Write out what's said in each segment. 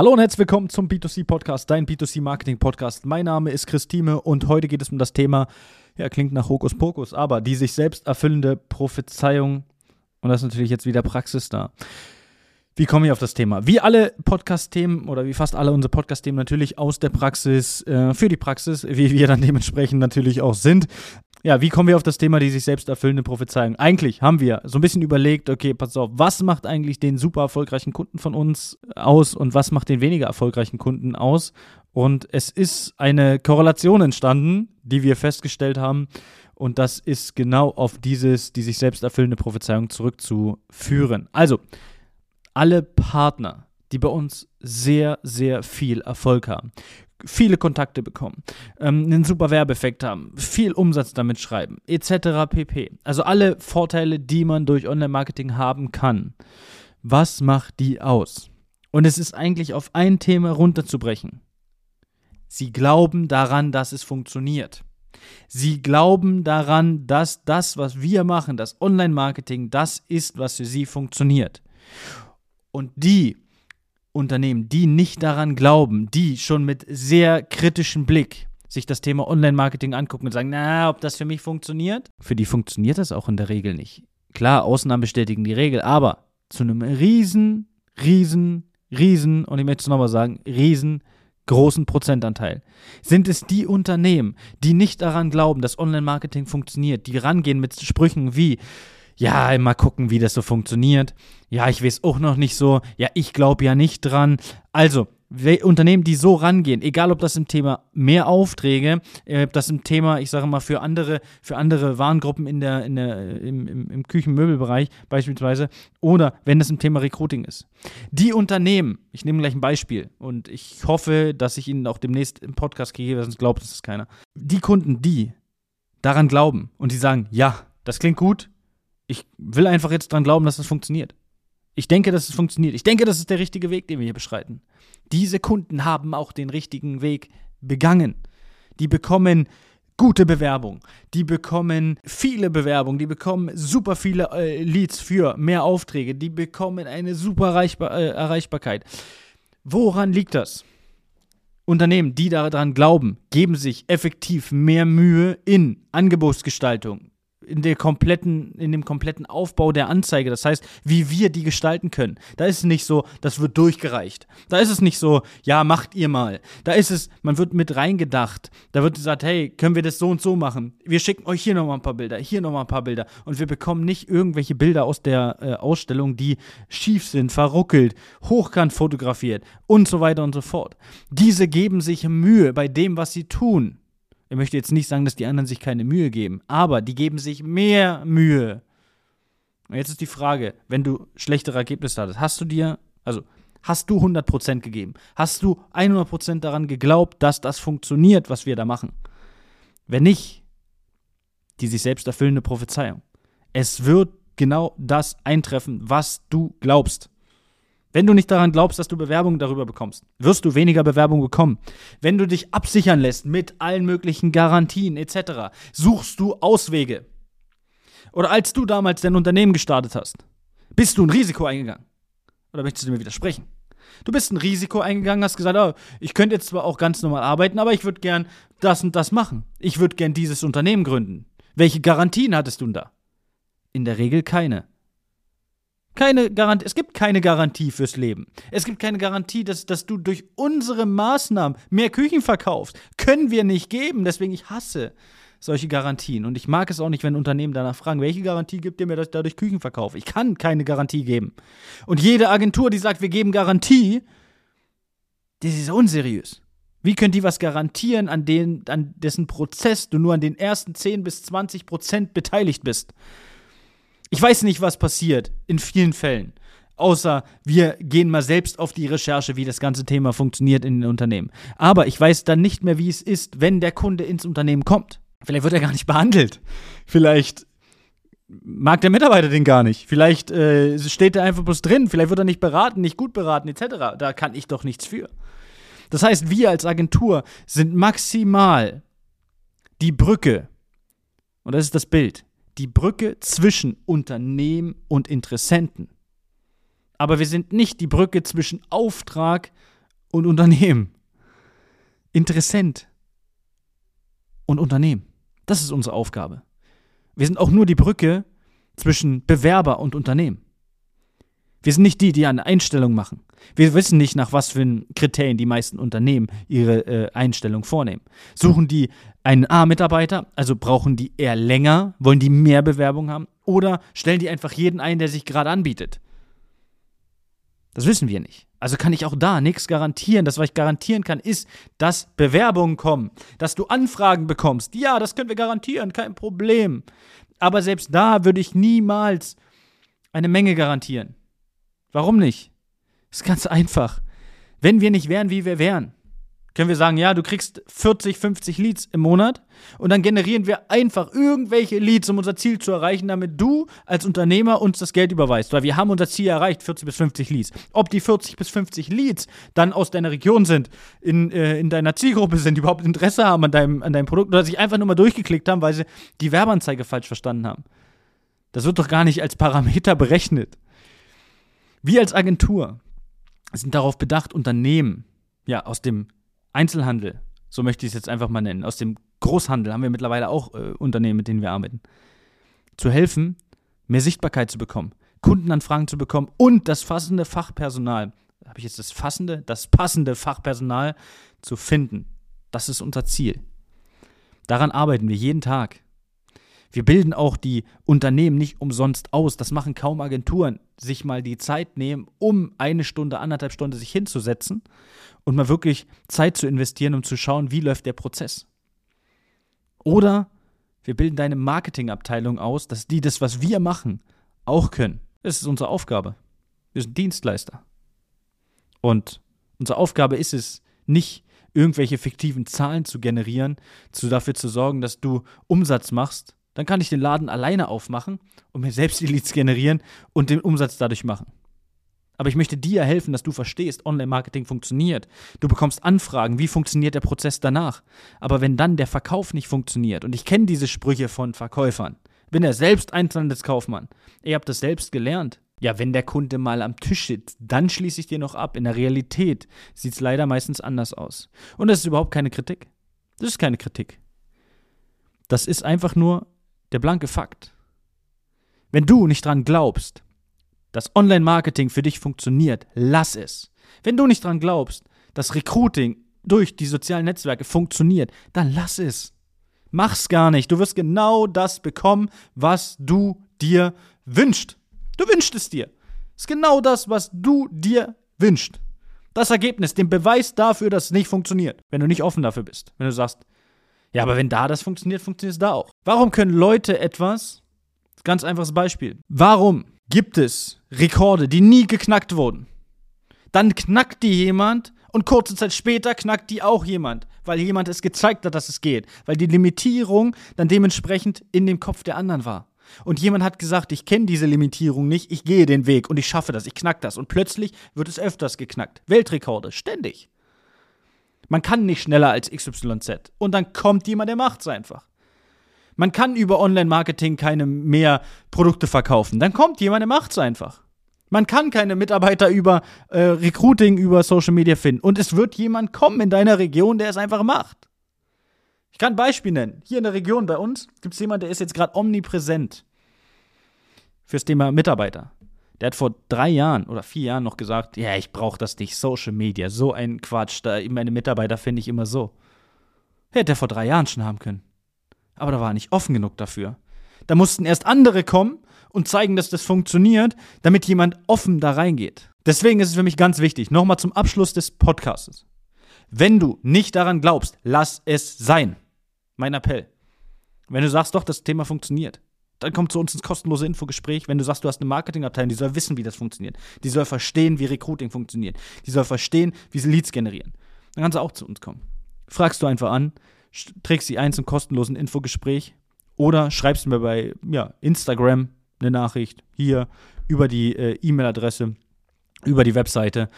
Hallo und herzlich willkommen zum B2C Podcast, dein B2C Marketing Podcast. Mein Name ist Christine und heute geht es um das Thema, ja, klingt nach Hokuspokus, aber die sich selbst erfüllende Prophezeiung. Und das ist natürlich jetzt wieder Praxis da. Wie komme ich auf das Thema? Wie alle Podcast-Themen oder wie fast alle unsere Podcast-Themen natürlich aus der Praxis, äh, für die Praxis, wie wir dann dementsprechend natürlich auch sind. Ja, wie kommen wir auf das Thema die sich selbst erfüllende Prophezeiung? Eigentlich haben wir so ein bisschen überlegt, okay, pass auf, was macht eigentlich den super erfolgreichen Kunden von uns aus und was macht den weniger erfolgreichen Kunden aus? Und es ist eine Korrelation entstanden, die wir festgestellt haben. Und das ist genau auf dieses, die sich selbst erfüllende Prophezeiung zurückzuführen. Also, alle Partner, die bei uns sehr, sehr viel Erfolg haben, viele Kontakte bekommen, ähm, einen super Werbeeffekt haben, viel Umsatz damit schreiben, etc. pp. Also alle Vorteile, die man durch Online-Marketing haben kann. Was macht die aus? Und es ist eigentlich auf ein Thema runterzubrechen. Sie glauben daran, dass es funktioniert. Sie glauben daran, dass das, was wir machen, das Online-Marketing, das ist, was für sie funktioniert. Und die Unternehmen, die nicht daran glauben, die schon mit sehr kritischem Blick sich das Thema Online-Marketing angucken und sagen, na, ob das für mich funktioniert? Für die funktioniert das auch in der Regel nicht. Klar, Ausnahmen bestätigen die Regel, aber zu einem riesen, riesen, riesen, und ich möchte es nochmal sagen, riesen großen Prozentanteil sind es die Unternehmen, die nicht daran glauben, dass Online-Marketing funktioniert, die rangehen mit Sprüchen wie, ja, mal gucken, wie das so funktioniert. Ja, ich weiß auch noch nicht so. Ja, ich glaube ja nicht dran. Also, Unternehmen, die so rangehen, egal ob das im Thema mehr Aufträge, äh, das im Thema, ich sage mal, für andere, für andere Warengruppen in der, in der, im, im, im Küchenmöbelbereich beispielsweise, oder wenn das im Thema Recruiting ist. Die Unternehmen, ich nehme gleich ein Beispiel und ich hoffe, dass ich Ihnen auch demnächst im Podcast kriege, sonst glaubt es keiner. Die Kunden, die daran glauben und die sagen, ja, das klingt gut, ich will einfach jetzt dran glauben, dass das funktioniert. Ich denke, dass es funktioniert. Ich denke, das ist der richtige Weg, den wir hier beschreiten. Diese Kunden haben auch den richtigen Weg begangen. Die bekommen gute Bewerbung. Die bekommen viele Bewerbungen, die bekommen super viele äh, Leads für mehr Aufträge, die bekommen eine super Erreichbar äh, Erreichbarkeit. Woran liegt das? Unternehmen, die daran glauben, geben sich effektiv mehr Mühe in Angebotsgestaltung, in der kompletten, in dem kompletten Aufbau der Anzeige. Das heißt, wie wir die gestalten können. Da ist es nicht so, das wird durchgereicht. Da ist es nicht so, ja, macht ihr mal. Da ist es, man wird mit reingedacht. Da wird gesagt, hey, können wir das so und so machen? Wir schicken euch hier nochmal ein paar Bilder, hier nochmal ein paar Bilder. Und wir bekommen nicht irgendwelche Bilder aus der äh, Ausstellung, die schief sind, verruckelt, hochkant fotografiert und so weiter und so fort. Diese geben sich Mühe bei dem, was sie tun. Ich möchte jetzt nicht sagen, dass die anderen sich keine Mühe geben, aber die geben sich mehr Mühe. Und jetzt ist die Frage, wenn du schlechtere Ergebnisse hattest, hast du dir, also hast du 100% gegeben? Hast du 100% daran geglaubt, dass das funktioniert, was wir da machen? Wenn nicht, die sich selbst erfüllende Prophezeiung. Es wird genau das eintreffen, was du glaubst. Wenn du nicht daran glaubst, dass du Bewerbungen darüber bekommst, wirst du weniger Bewerbungen bekommen. Wenn du dich absichern lässt mit allen möglichen Garantien etc., suchst du Auswege. Oder als du damals dein Unternehmen gestartet hast, bist du ein Risiko eingegangen. Oder möchtest du mir widersprechen? Du bist ein Risiko eingegangen, hast gesagt, oh, ich könnte jetzt zwar auch ganz normal arbeiten, aber ich würde gern das und das machen. Ich würde gern dieses Unternehmen gründen. Welche Garantien hattest du denn da? In der Regel keine. Keine Garantie, es gibt keine Garantie fürs Leben. Es gibt keine Garantie, dass, dass du durch unsere Maßnahmen mehr Küchen verkaufst. Können wir nicht geben. Deswegen, ich hasse solche Garantien. Und ich mag es auch nicht, wenn Unternehmen danach fragen, welche Garantie gibt ihr mir, dass ich dadurch Küchen verkaufe? Ich kann keine Garantie geben. Und jede Agentur, die sagt, wir geben Garantie, das ist unseriös. Wie könnt ihr was garantieren, an, den, an dessen Prozess du nur an den ersten 10 bis 20 Prozent beteiligt bist? Ich weiß nicht, was passiert in vielen Fällen. Außer wir gehen mal selbst auf die Recherche, wie das ganze Thema funktioniert in den Unternehmen. Aber ich weiß dann nicht mehr, wie es ist, wenn der Kunde ins Unternehmen kommt. Vielleicht wird er gar nicht behandelt. Vielleicht mag der Mitarbeiter den gar nicht. Vielleicht äh, steht er einfach bloß drin. Vielleicht wird er nicht beraten, nicht gut beraten, etc. Da kann ich doch nichts für. Das heißt, wir als Agentur sind maximal die Brücke. Und das ist das Bild die Brücke zwischen Unternehmen und Interessenten. Aber wir sind nicht die Brücke zwischen Auftrag und Unternehmen. Interessent und Unternehmen. Das ist unsere Aufgabe. Wir sind auch nur die Brücke zwischen Bewerber und Unternehmen. Wir sind nicht die, die eine Einstellung machen. Wir wissen nicht, nach was für Kriterien die meisten Unternehmen ihre äh, Einstellung vornehmen. Suchen die einen A-Mitarbeiter, also brauchen die eher länger, wollen die mehr Bewerbung haben, oder stellen die einfach jeden ein, der sich gerade anbietet? Das wissen wir nicht. Also kann ich auch da nichts garantieren. Das, was ich garantieren kann, ist, dass Bewerbungen kommen, dass du Anfragen bekommst. Ja, das können wir garantieren, kein Problem. Aber selbst da würde ich niemals eine Menge garantieren. Warum nicht? Ist ganz einfach. Wenn wir nicht wären, wie wir wären, können wir sagen, ja, du kriegst 40, 50 Leads im Monat und dann generieren wir einfach irgendwelche Leads, um unser Ziel zu erreichen, damit du als Unternehmer uns das Geld überweist, weil wir haben unser Ziel erreicht, 40 bis 50 Leads. Ob die 40 bis 50 Leads dann aus deiner Region sind, in, äh, in deiner Zielgruppe sind, überhaupt Interesse haben an deinem, an deinem Produkt oder sich einfach nur mal durchgeklickt haben, weil sie die Werbeanzeige falsch verstanden haben. Das wird doch gar nicht als Parameter berechnet. Wir als Agentur sind darauf bedacht, Unternehmen ja, aus dem Einzelhandel, so möchte ich es jetzt einfach mal nennen, aus dem Großhandel haben wir mittlerweile auch äh, Unternehmen, mit denen wir arbeiten, zu helfen, mehr Sichtbarkeit zu bekommen, Kundenanfragen zu bekommen und das fassende Fachpersonal, habe ich jetzt das fassende, das passende Fachpersonal zu finden. Das ist unser Ziel. Daran arbeiten wir jeden Tag. Wir bilden auch die Unternehmen nicht umsonst aus. Das machen kaum Agenturen. Sich mal die Zeit nehmen, um eine Stunde, anderthalb Stunden sich hinzusetzen und mal wirklich Zeit zu investieren, um zu schauen, wie läuft der Prozess. Oder wir bilden deine Marketingabteilung aus, dass die das, was wir machen, auch können. Das ist unsere Aufgabe. Wir sind Dienstleister. Und unsere Aufgabe ist es, nicht irgendwelche fiktiven Zahlen zu generieren, zu dafür zu sorgen, dass du Umsatz machst, dann kann ich den Laden alleine aufmachen und mir selbst die Leads generieren und den Umsatz dadurch machen. Aber ich möchte dir helfen, dass du verstehst, Online-Marketing funktioniert. Du bekommst Anfragen, wie funktioniert der Prozess danach. Aber wenn dann der Verkauf nicht funktioniert, und ich kenne diese Sprüche von Verkäufern, bin ja selbst Einzelhandelskaufmann, ihr habt das selbst gelernt. Ja, wenn der Kunde mal am Tisch sitzt, dann schließe ich dir noch ab. In der Realität sieht es leider meistens anders aus. Und das ist überhaupt keine Kritik. Das ist keine Kritik. Das ist einfach nur der blanke Fakt. Wenn du nicht dran glaubst, dass Online-Marketing für dich funktioniert, lass es. Wenn du nicht dran glaubst, dass Recruiting durch die sozialen Netzwerke funktioniert, dann lass es. Mach's gar nicht. Du wirst genau das bekommen, was du dir wünschst. Du wünschst es dir. Ist genau das, was du dir wünschst. Das Ergebnis, den Beweis dafür, dass es nicht funktioniert, wenn du nicht offen dafür bist. Wenn du sagst, ja, aber wenn da das funktioniert, funktioniert es da auch. Warum können Leute etwas, ganz einfaches Beispiel, warum gibt es Rekorde, die nie geknackt wurden? Dann knackt die jemand und kurze Zeit später knackt die auch jemand, weil jemand es gezeigt hat, dass es geht, weil die Limitierung dann dementsprechend in dem Kopf der anderen war. Und jemand hat gesagt, ich kenne diese Limitierung nicht, ich gehe den Weg und ich schaffe das, ich knack das. Und plötzlich wird es öfters geknackt. Weltrekorde, ständig. Man kann nicht schneller als XYZ. Und dann kommt jemand, der macht es einfach. Man kann über Online-Marketing keine mehr Produkte verkaufen. Dann kommt jemand, der macht es einfach. Man kann keine Mitarbeiter über äh, Recruiting, über Social Media finden. Und es wird jemand kommen in deiner Region, der es einfach macht. Ich kann ein Beispiel nennen. Hier in der Region bei uns gibt es jemanden, der ist jetzt gerade omnipräsent fürs Thema Mitarbeiter. Der hat vor drei Jahren oder vier Jahren noch gesagt, ja, ich brauche das nicht, Social Media, so ein Quatsch, da meine Mitarbeiter finde ich immer so. Hätte er vor drei Jahren schon haben können. Aber da war er nicht offen genug dafür. Da mussten erst andere kommen und zeigen, dass das funktioniert, damit jemand offen da reingeht. Deswegen ist es für mich ganz wichtig, nochmal zum Abschluss des Podcasts. Wenn du nicht daran glaubst, lass es sein. Mein Appell. Wenn du sagst, doch, das Thema funktioniert, dann kommt zu uns ins kostenlose Infogespräch, wenn du sagst, du hast eine Marketingabteilung, die soll wissen, wie das funktioniert. Die soll verstehen, wie Recruiting funktioniert. Die soll verstehen, wie sie Leads generieren. Dann kannst du auch zu uns kommen. Fragst du einfach an, trägst sie ein zum kostenlosen Infogespräch oder schreibst mir bei ja, Instagram eine Nachricht hier über die äh, E-Mail-Adresse, über die Webseite.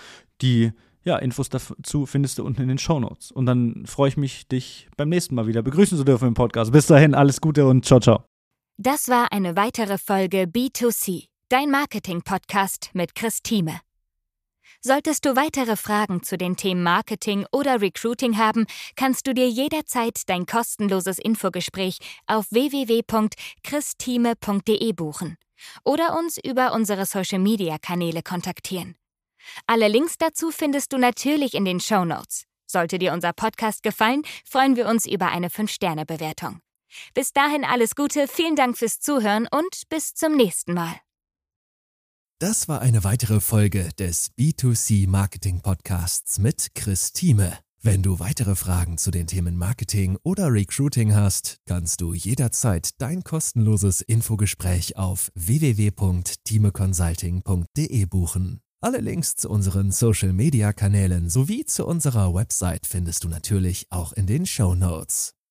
Die ja, Infos dazu findest du unten in den Show Notes. Und dann freue ich mich, dich beim nächsten Mal wieder begrüßen zu dürfen im Podcast. Bis dahin, alles Gute und ciao, ciao. Das war eine weitere Folge B2C, dein Marketing-Podcast mit Chris Thieme. Solltest du weitere Fragen zu den Themen Marketing oder Recruiting haben, kannst du dir jederzeit dein kostenloses Infogespräch auf www.christime.de buchen oder uns über unsere Social-Media-Kanäle kontaktieren. Alle Links dazu findest du natürlich in den Show Notes. Sollte dir unser Podcast gefallen, freuen wir uns über eine 5-Sterne-Bewertung. Bis dahin alles Gute, vielen Dank fürs Zuhören und bis zum nächsten Mal. Das war eine weitere Folge des B2C Marketing Podcasts mit Chris Thieme. Wenn du weitere Fragen zu den Themen Marketing oder Recruiting hast, kannst du jederzeit dein kostenloses Infogespräch auf www.timeconsulting.de buchen. Alle Links zu unseren Social-Media-Kanälen sowie zu unserer Website findest du natürlich auch in den Show Notes.